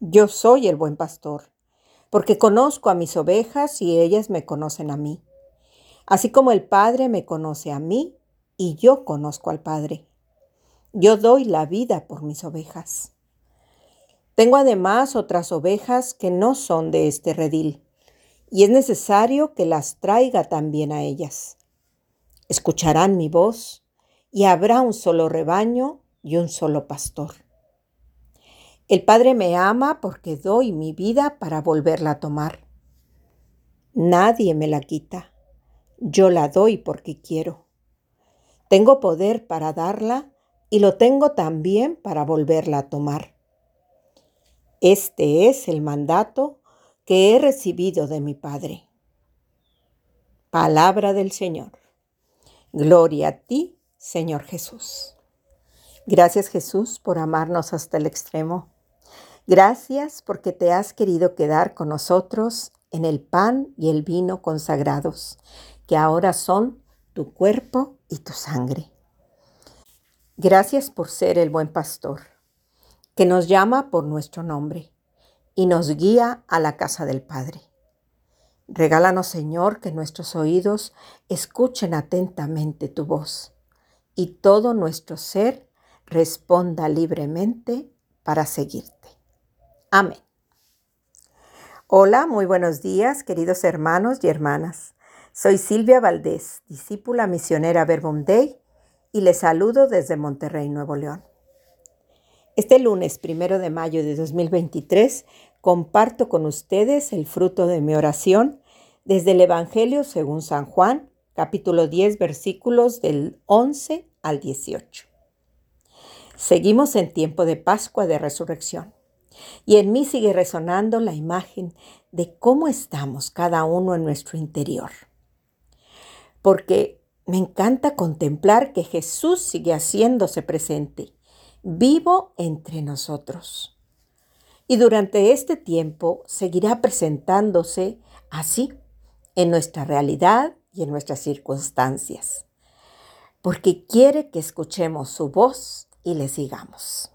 Yo soy el buen pastor, porque conozco a mis ovejas y ellas me conocen a mí, así como el Padre me conoce a mí y yo conozco al Padre. Yo doy la vida por mis ovejas. Tengo además otras ovejas que no son de este redil, y es necesario que las traiga también a ellas. Escucharán mi voz, y habrá un solo rebaño y un solo pastor. El Padre me ama porque doy mi vida para volverla a tomar. Nadie me la quita. Yo la doy porque quiero. Tengo poder para darla y lo tengo también para volverla a tomar. Este es el mandato que he recibido de mi Padre. Palabra del Señor. Gloria a ti, Señor Jesús. Gracias Jesús por amarnos hasta el extremo. Gracias porque te has querido quedar con nosotros en el pan y el vino consagrados, que ahora son tu cuerpo y tu sangre. Gracias por ser el buen pastor, que nos llama por nuestro nombre y nos guía a la casa del Padre. Regálanos, Señor, que nuestros oídos escuchen atentamente tu voz y todo nuestro ser responda libremente para seguirte. Amén. Hola, muy buenos días, queridos hermanos y hermanas. Soy Silvia Valdés, discípula misionera Verbum Day, y les saludo desde Monterrey, Nuevo León. Este lunes, primero de mayo de 2023, comparto con ustedes el fruto de mi oración desde el Evangelio según San Juan, capítulo 10, versículos del 11 al 18. Seguimos en tiempo de Pascua de Resurrección. Y en mí sigue resonando la imagen de cómo estamos cada uno en nuestro interior. Porque me encanta contemplar que Jesús sigue haciéndose presente, vivo entre nosotros. Y durante este tiempo seguirá presentándose así en nuestra realidad y en nuestras circunstancias, porque quiere que escuchemos su voz y le sigamos.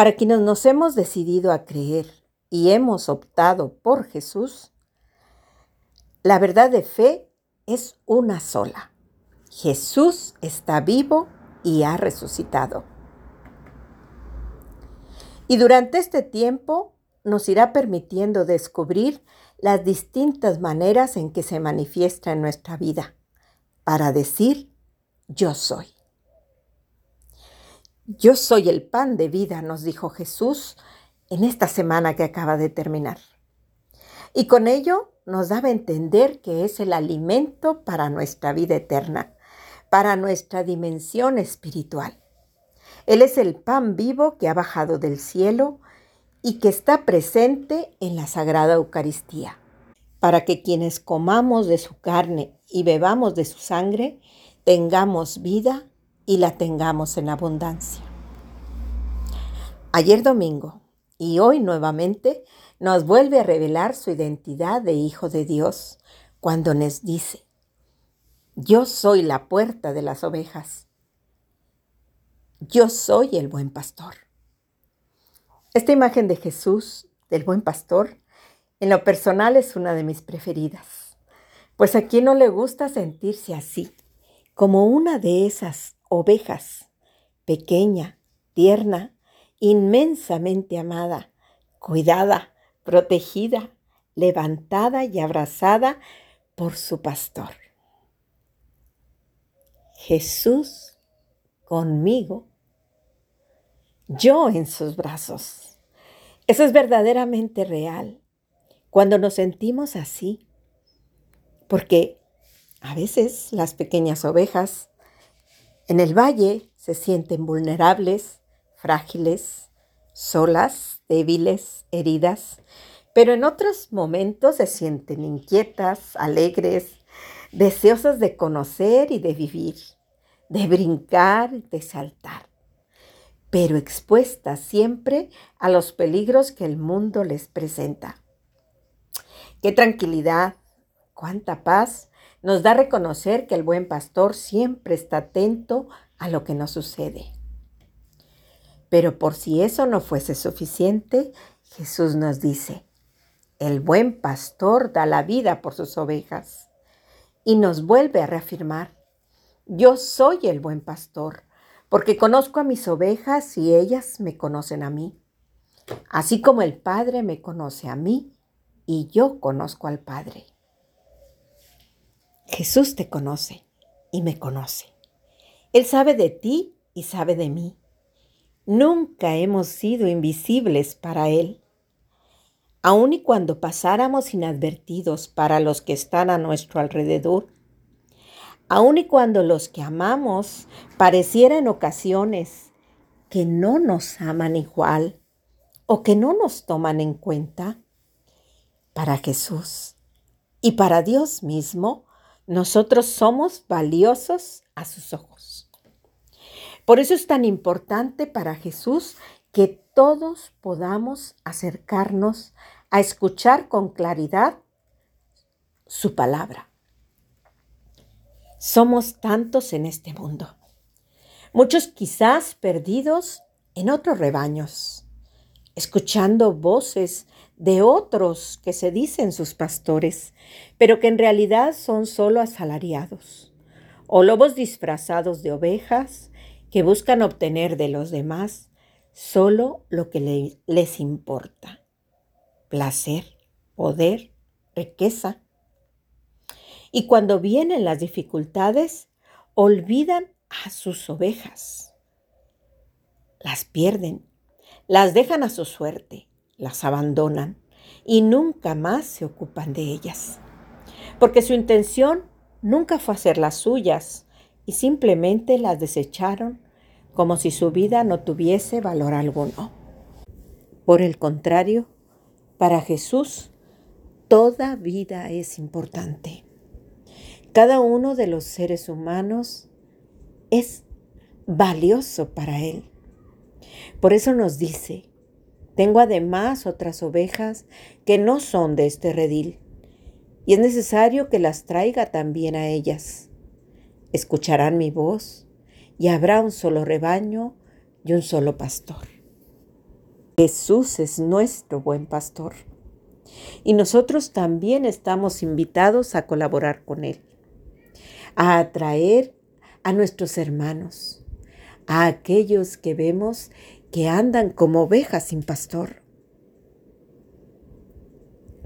Para quienes nos hemos decidido a creer y hemos optado por Jesús, la verdad de fe es una sola. Jesús está vivo y ha resucitado. Y durante este tiempo nos irá permitiendo descubrir las distintas maneras en que se manifiesta en nuestra vida para decir yo soy. Yo soy el pan de vida, nos dijo Jesús en esta semana que acaba de terminar. Y con ello nos daba a entender que es el alimento para nuestra vida eterna, para nuestra dimensión espiritual. Él es el pan vivo que ha bajado del cielo y que está presente en la Sagrada Eucaristía, para que quienes comamos de su carne y bebamos de su sangre, tengamos vida y la tengamos en abundancia. Ayer domingo y hoy nuevamente nos vuelve a revelar su identidad de Hijo de Dios cuando nos dice, yo soy la puerta de las ovejas. Yo soy el buen pastor. Esta imagen de Jesús, del buen pastor, en lo personal es una de mis preferidas, pues a quien no le gusta sentirse así, como una de esas ovejas, pequeña, tierna, inmensamente amada, cuidada, protegida, levantada y abrazada por su pastor. Jesús conmigo, yo en sus brazos. Eso es verdaderamente real cuando nos sentimos así, porque a veces las pequeñas ovejas en el valle se sienten vulnerables, frágiles, solas, débiles, heridas, pero en otros momentos se sienten inquietas, alegres, deseosas de conocer y de vivir, de brincar, de saltar, pero expuestas siempre a los peligros que el mundo les presenta. Qué tranquilidad, cuánta paz nos da a reconocer que el buen pastor siempre está atento a lo que nos sucede. Pero por si eso no fuese suficiente, Jesús nos dice, el buen pastor da la vida por sus ovejas. Y nos vuelve a reafirmar, yo soy el buen pastor, porque conozco a mis ovejas y ellas me conocen a mí. Así como el Padre me conoce a mí y yo conozco al Padre. Jesús te conoce y me conoce. Él sabe de ti y sabe de mí. Nunca hemos sido invisibles para Él. Aun y cuando pasáramos inadvertidos para los que están a nuestro alrededor, aun y cuando los que amamos pareciera en ocasiones que no nos aman igual o que no nos toman en cuenta, para Jesús y para Dios mismo, nosotros somos valiosos a sus ojos. Por eso es tan importante para Jesús que todos podamos acercarnos a escuchar con claridad su palabra. Somos tantos en este mundo, muchos quizás perdidos en otros rebaños, escuchando voces de otros que se dicen sus pastores, pero que en realidad son solo asalariados, o lobos disfrazados de ovejas que buscan obtener de los demás solo lo que les importa, placer, poder, riqueza. Y cuando vienen las dificultades, olvidan a sus ovejas, las pierden, las dejan a su suerte las abandonan y nunca más se ocupan de ellas. Porque su intención nunca fue hacer las suyas y simplemente las desecharon como si su vida no tuviese valor alguno. Por el contrario, para Jesús, toda vida es importante. Cada uno de los seres humanos es valioso para Él. Por eso nos dice, tengo además otras ovejas que no son de este redil, y es necesario que las traiga también a ellas. Escucharán mi voz, y habrá un solo rebaño y un solo pastor. Jesús es nuestro buen pastor, y nosotros también estamos invitados a colaborar con Él, a atraer a nuestros hermanos, a aquellos que vemos que andan como ovejas sin pastor.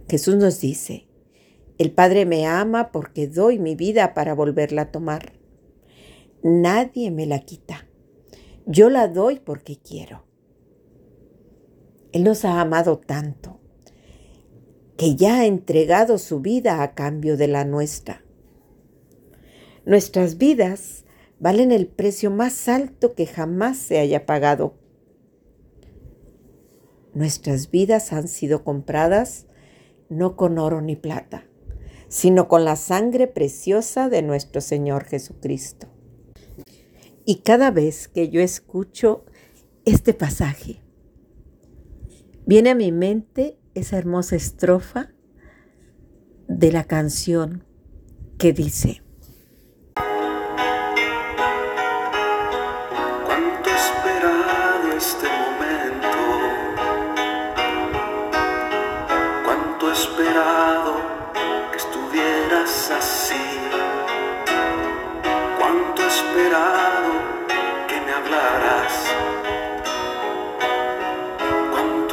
Jesús nos dice, el Padre me ama porque doy mi vida para volverla a tomar. Nadie me la quita. Yo la doy porque quiero. Él nos ha amado tanto que ya ha entregado su vida a cambio de la nuestra. Nuestras vidas valen el precio más alto que jamás se haya pagado Nuestras vidas han sido compradas no con oro ni plata, sino con la sangre preciosa de nuestro Señor Jesucristo. Y cada vez que yo escucho este pasaje, viene a mi mente esa hermosa estrofa de la canción que dice,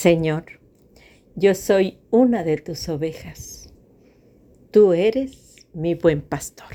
Señor, yo soy una de tus ovejas. Tú eres mi buen pastor.